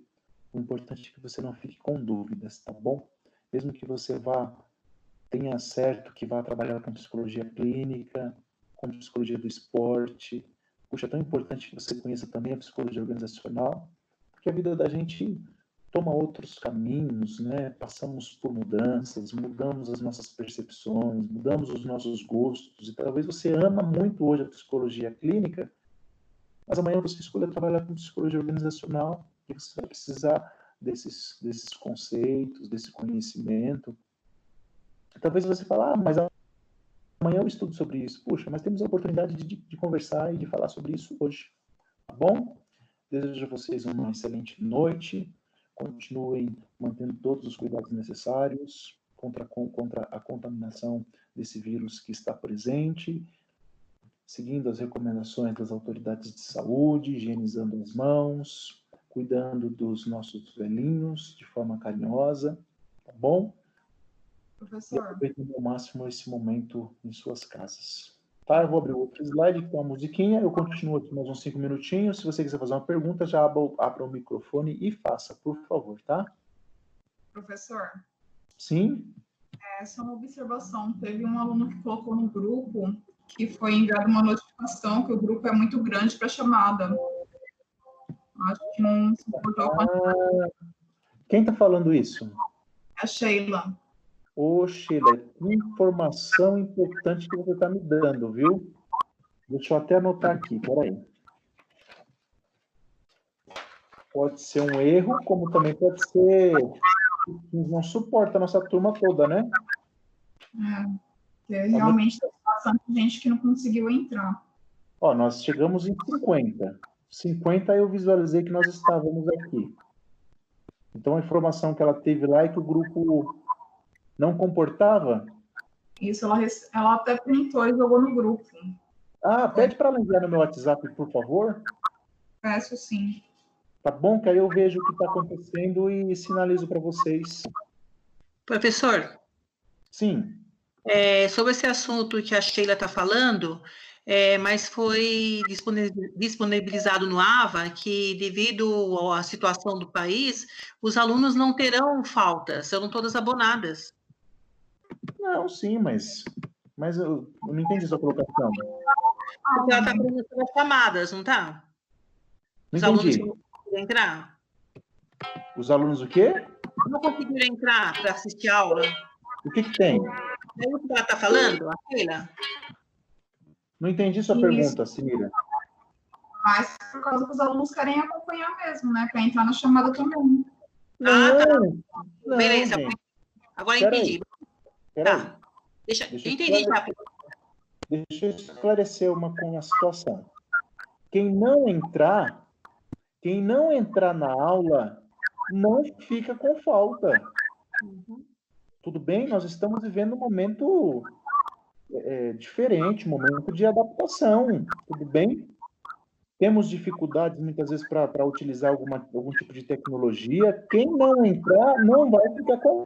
O importante é que você não fique com dúvidas, tá bom? Mesmo que você vá, tenha certo que vá trabalhar com psicologia clínica, com psicologia do esporte. Puxa, é tão importante que você conheça também a psicologia organizacional, porque a vida da gente toma outros caminhos, né? Passamos por mudanças, mudamos as nossas percepções, mudamos os nossos gostos. E talvez você ama muito hoje a psicologia clínica, mas amanhã você escolha trabalhar com psicologia organizacional e você vai precisar desses, desses conceitos, desse conhecimento. Talvez você fale, ah, mas amanhã eu estudo sobre isso. Puxa, mas temos a oportunidade de, de conversar e de falar sobre isso hoje. Tá bom? Desejo a vocês uma excelente noite continuem mantendo todos os cuidados necessários contra, contra a contaminação desse vírus que está presente, seguindo as recomendações das autoridades de saúde, higienizando as mãos, cuidando dos nossos velhinhos de forma carinhosa, tá bom? Professor. E aproveitando ao máximo esse momento em suas casas. Tá, eu vou abrir outro slide com a musiquinha, eu continuo aqui mais uns cinco minutinhos. Se você quiser fazer uma pergunta, já abra, abra o microfone e faça, por favor, tá? Professor. Sim? É só uma observação. Teve um aluno que colocou no grupo que foi enviada uma notificação que o grupo é muito grande para chamada. Acho que não se importou com ah, Quem está falando isso? A Sheila. Ô, Sheila, que informação importante que você está me dando, viu? Deixa eu até anotar aqui, peraí. Pode ser um erro, como também pode ser não suporta a nossa turma toda, né? É, realmente tem bastante gente que não conseguiu entrar. Ó, nós chegamos em 50. 50 eu visualizei que nós estávamos aqui. Então a informação que ela teve lá é que o grupo não comportava? Isso, ela, ela até printou e jogou no grupo. Ah, pede para ela enviar no meu WhatsApp, por favor. Peço sim. Tá bom? Que aí eu vejo o que está acontecendo e sinalizo para vocês. Professor, Sim. é, sobre esse assunto que a Sheila está falando, é, mas foi disponibilizado no AVA que, devido à situação do país, os alunos não terão falta, serão todas abonadas. Não, sim, mas. Mas eu, eu não entendi sua colocação. Porque ela está falando sobre as chamadas, não está? Não Os alunos entendi. não conseguiram entrar? Os alunos o quê? Não conseguiram entrar para assistir a aula? O que, que tem? É o que ela está falando, a Sheila? Não entendi sua Isso. pergunta, Sinira. Mas por causa que os alunos querem acompanhar mesmo, né? Para entrar na chamada também. Ah, tá. não, Beleza, gente, agora Peraí. entendi. Peraí. Tá. Deixa, Deixa eu entendi já. Deixa eu esclarecer uma com a situação. Quem não entrar, quem não entrar na aula, não fica com falta. Tudo bem? Nós estamos vivendo um momento é, diferente, um momento de adaptação. Tudo bem? Temos dificuldades muitas vezes para utilizar alguma, algum tipo de tecnologia. Quem não entrar não vai ficar com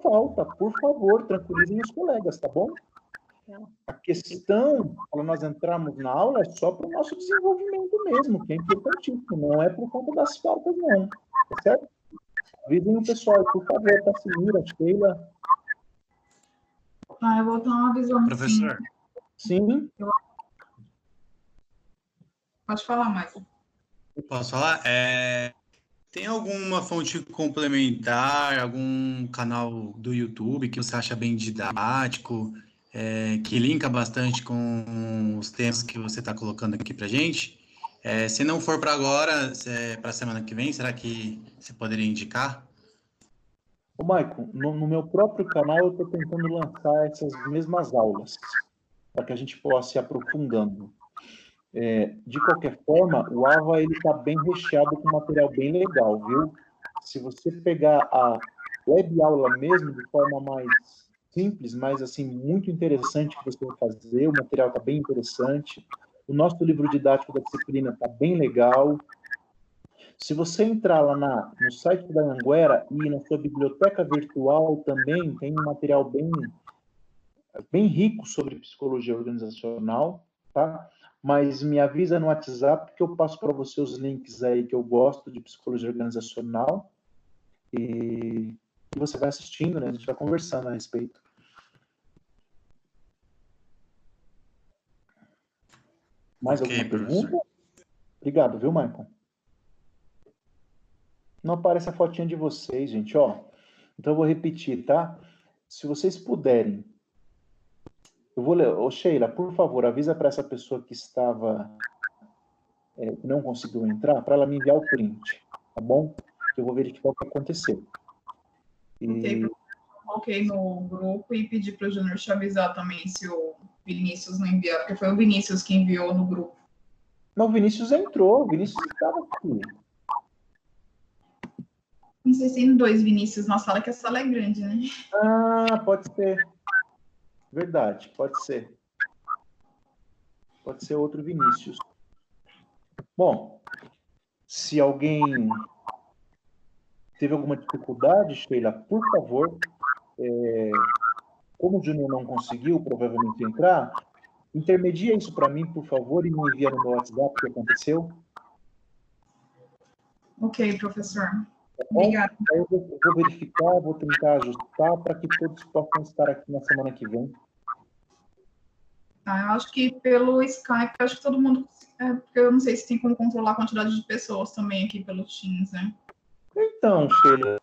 falta. Por favor, tranquilizem os colegas, tá bom? A questão, para nós entrarmos na aula, é só para o nosso desenvolvimento mesmo, que é importantíssimo, não é por conta das faltas, não. Tá certo? Avisem o pessoal, por favor, tá Tassimira, Sheila. Tá, eu vou dar uma visão. Professor, Sim, Pode falar mais. posso falar? É, tem alguma fonte complementar, algum canal do YouTube que você acha bem didático, é, que linka bastante com os temas que você está colocando aqui para gente? É, se não for para agora, para a semana que vem, será que você poderia indicar? Ô, Maicon, no, no meu próprio canal eu estou tentando lançar essas mesmas aulas, para que a gente possa ir aprofundando. É, de qualquer forma, o AVA ele está bem recheado com material bem legal, viu? Se você pegar a web aula mesmo de forma mais simples, mas assim muito interessante que você vai fazer, o material está bem interessante. O nosso livro didático da disciplina está bem legal. Se você entrar lá na, no site da Anguera e na sua biblioteca virtual também tem um material bem, bem rico sobre psicologia organizacional, tá? Mas me avisa no WhatsApp que eu passo para você os links aí que eu gosto de psicologia organizacional e, você vai assistindo, né? A gente vai conversando a respeito. Mais Ok, alguma professor. pergunta? Obrigado, viu, Michael? Não aparece a fotinha de vocês, gente, ó. Então eu vou repetir, tá? Se vocês puderem, eu vou ler. Ô, Sheila, por favor, avisa para essa pessoa que estava é, que não conseguiu entrar, para ela me enviar o print, tá bom? Eu vou verificar o que aconteceu. E Ok, coloquei no grupo e pedi para o Júnior te avisar também se o Vinícius não enviar, porque foi o Vinícius que enviou no grupo. não, o Vinícius entrou, o Vinícius estava aqui. Não sei se tem dois Vinícius na sala, que a sala é grande, né? Ah, pode ser. Verdade, pode ser. Pode ser outro Vinícius. Bom, se alguém teve alguma dificuldade, Sheila, por favor, é, como o Júnior não conseguiu provavelmente entrar, intermedia isso para mim, por favor, e me envia no meu WhatsApp o que aconteceu. Ok, professor. Tá? Obrigada. Aí eu vou, eu vou verificar, vou tentar ajustar para que todos possam estar aqui na semana que vem. Tá, eu acho que pelo Skype, acho que todo mundo. É, porque eu não sei se tem como controlar a quantidade de pessoas também aqui pelo Teams, né? Então, Sheila,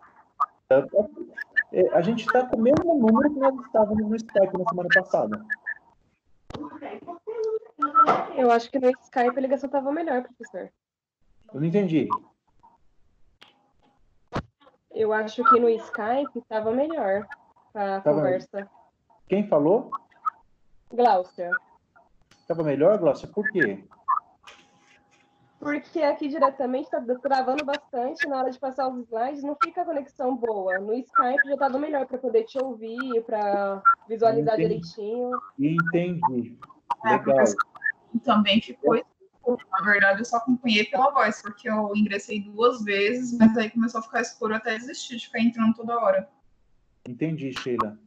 é, a gente está com o mesmo número que nós estávamos no Skype na semana passada. Eu acho que no Skype a ligação estava melhor, professor. Eu não entendi. Eu acho que no Skype estava melhor a Tava- conversa. Quem falou? Gláucia. Estava melhor, Glaucia? Por quê? Porque aqui diretamente está travando bastante na hora de passar os slides, não fica a conexão boa. No Skype já estava melhor para poder te ouvir, para visualizar Entendi. direitinho. Entendi. É, Legal. porque também ficou escuro. Na verdade, eu só acompanhei pela voz, porque eu ingressei duas vezes, mas aí começou a ficar escuro até desistir de ficar entrando toda hora. Entendi, Sheila.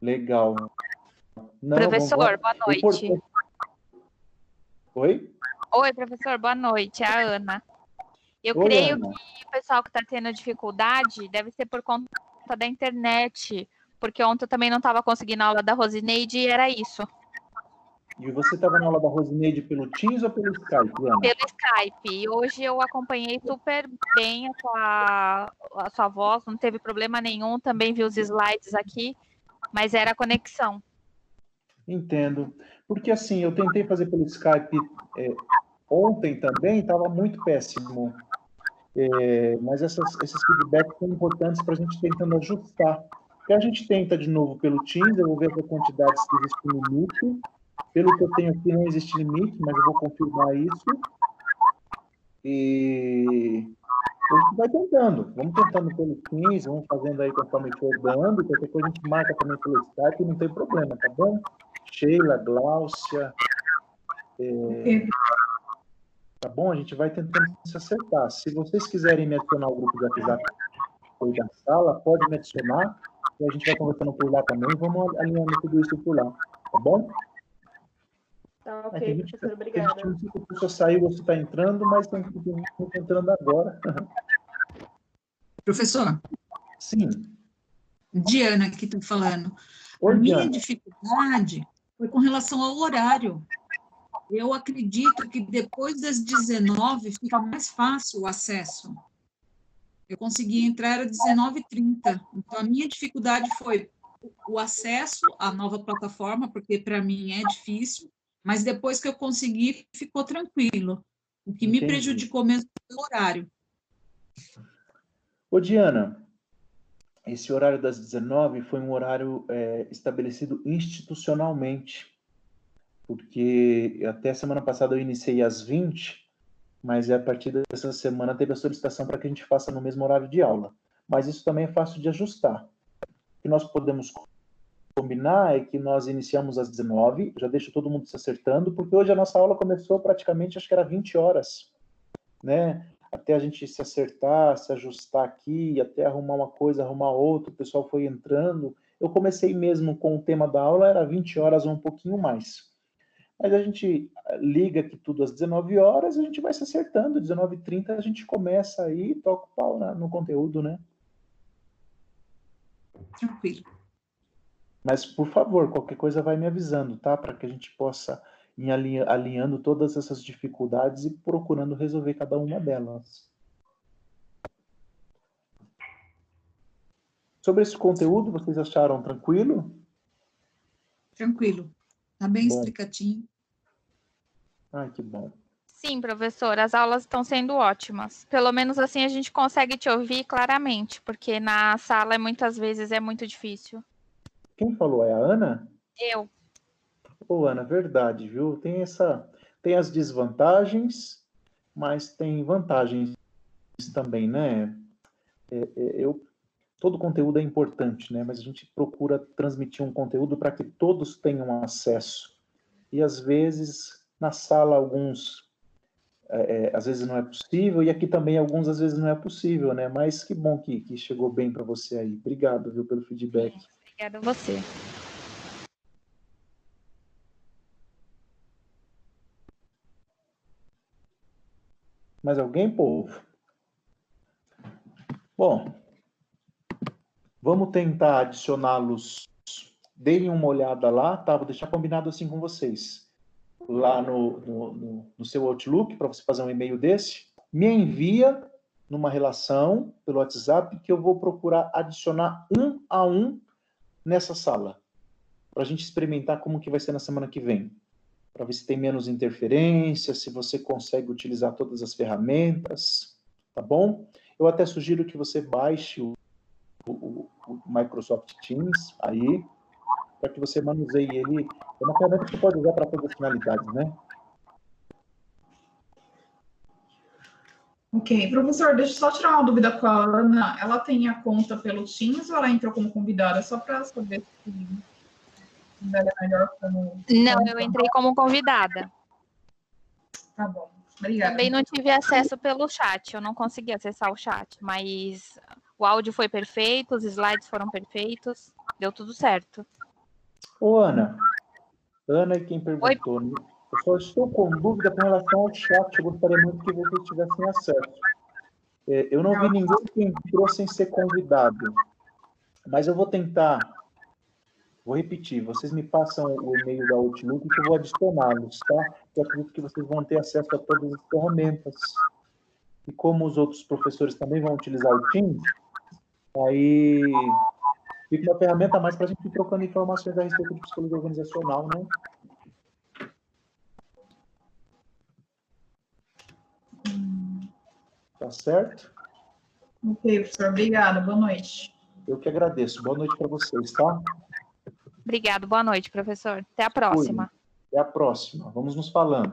Legal. Não, Professor, vamos- boa noite. Importante- Oi? Oi, professor, boa noite. É a Ana. Eu Oi, creio Ana. que o pessoal que está tendo dificuldade deve ser por conta da internet, porque ontem eu também não estava conseguindo a aula da Rosineide e era isso, E você estava na aula da Rosineide pelo Teams ou pelo Skype, Ana? pelo Skype. E hoje eu acompanhei super bem a sua, a sua voz, não teve problema nenhum. Também vi os slides aqui, mas era a conexão. Entendo. Porque assim, eu tentei fazer pelo Skype é, ontem também, estava muito péssimo. É, mas essas- esses feedbacks são importantes para a gente tentando ajustar. Porque a gente tenta de novo pelo Teams, eu vou ver a quantidade se existe limite. Pelo que eu tenho aqui, não existe limite, mas eu vou confirmar isso. E a gente vai tentando. Vamos tentando pelo Teams, vamos fazendo aí conforme for dando. Qualquer coisa a gente marca também pelo Skype, não tem problema, tá bom? Sheila, Gláucia. é, tá bom? A gente vai tentando se acertar. Se vocês quiserem me adicionar ao grupo de WhatsApp da sala, pode me adicionar. E a gente vai conversando por lá também. Vamos alinhando tudo isso por lá, tá bom? Tá ok, professor, tem obrigada. gente que a pessoa saiu, você está entrando, mas tem gente que está entrando agora. Professor, Sim. Diana aqui está falando. Oi, a minha Diana. dificuldade foi com relação ao horário. Eu acredito que depois das 19 fica mais fácil o acesso. Eu consegui entrar às 19h30. Então, a minha dificuldade foi o acesso à nova plataforma, porque para mim é difícil, mas depois que eu consegui, ficou tranquilo. O que me Entendi. prejudicou mesmo foi o horário. Ô, Diana, esse horário das 19 foi um horário é, estabelecido institucionalmente, porque até semana passada eu iniciei às 20, mas a partir dessa semana teve a solicitação para que a gente faça no mesmo horário de aula. Mas isso também é fácil de ajustar. O que nós podemos combinar é que nós iniciamos às 19, já deixo todo mundo se acertando, porque hoje a nossa aula começou praticamente, acho que era 20 horas, né? Até a gente se acertar, se ajustar aqui, até arrumar uma coisa, arrumar outra, o pessoal foi entrando. Eu comecei mesmo com o tema da aula, era 20 horas ou um pouquinho mais. Mas a gente liga aqui tudo às 19 horas, a gente vai se acertando, 19h30 a gente começa aí, toca o pau no conteúdo, né? Tranquilo. Mas, por favor, qualquer coisa vai me avisando, tá? Para que a gente possa alinha- alinhando todas essas dificuldades e procurando resolver cada uma delas. Sobre esse conteúdo, vocês acharam tranquilo? Tranquilo. Está bem Bom. explicativo. Ai, que bom. Sim, professor, as aulas estão sendo ótimas. Pelo menos assim a gente consegue te ouvir claramente, porque na sala muitas vezes é muito difícil. Quem falou? É a Ana? Eu. Ô, Ana, verdade, viu? Tem essa, tem as desvantagens, mas tem vantagens também, né? É, é, eu, todo conteúdo é importante, né? Mas a gente procura transmitir um conteúdo para que todos tenham acesso. E às vezes na sala alguns é, é, às vezes não é possível e aqui também alguns às vezes não é possível, né? Mas que bom que, que chegou bem para você aí. Obrigado, viu, pelo feedback. Obrigada a você. Mais alguém, povo? Bom, vamos tentar adicioná-los. Deem uma olhada lá, tá? Vou deixar combinado assim com vocês. Lá no, no, no- no seu Outlook, para você fazer um e-mail desse. Me envia numa relação pelo WhatsApp que eu vou procurar adicionar um a um nessa sala. Para a gente experimentar como que vai ser na semana que vem para ver se tem menos interferência, se você consegue utilizar todas as ferramentas, tá bom? Eu até sugiro que você baixe o, o- o Microsoft Teams aí, para que você manuseie ele. É uma ferramenta que você pode usar para todas as finalidades, né? Ok, professor, deixa eu só tirar uma dúvida com a Ana. Ela tem a conta pelo Teams ou ela entrou como convidada? Só para saber é melhor como. Não, eu entrei como convidada. Tá bom. Obrigada. Também não tive acesso pelo chat, eu não consegui acessar o chat, mas o áudio foi perfeito, os slides foram perfeitos, deu tudo certo. Ô, Ana. Ana é quem perguntou. né? Eu só estou com dúvida com relação ao chat. Eu gostaria muito que vocês tivessem acesso. É, eu não vi ninguém que entrou sem ser convidado. Mas eu vou tentar. Vou repetir. Vocês me passam o e-mail da Outlook que eu vou adicioná-los, tá? Eu acredito que vocês vão ter acesso a todas as ferramentas. E como os outros professores também vão utilizar o Teams, aí fica uma ferramenta a mais para a gente ir trocando informações a respeito de psicologia organizacional, né? Tá certo? Ok, professor. Obrigada. Boa noite. Eu que agradeço. Boa noite para vocês, tá? Obrigado, boa noite, professor. Até a próxima. Até a próxima. Vamos nos falando.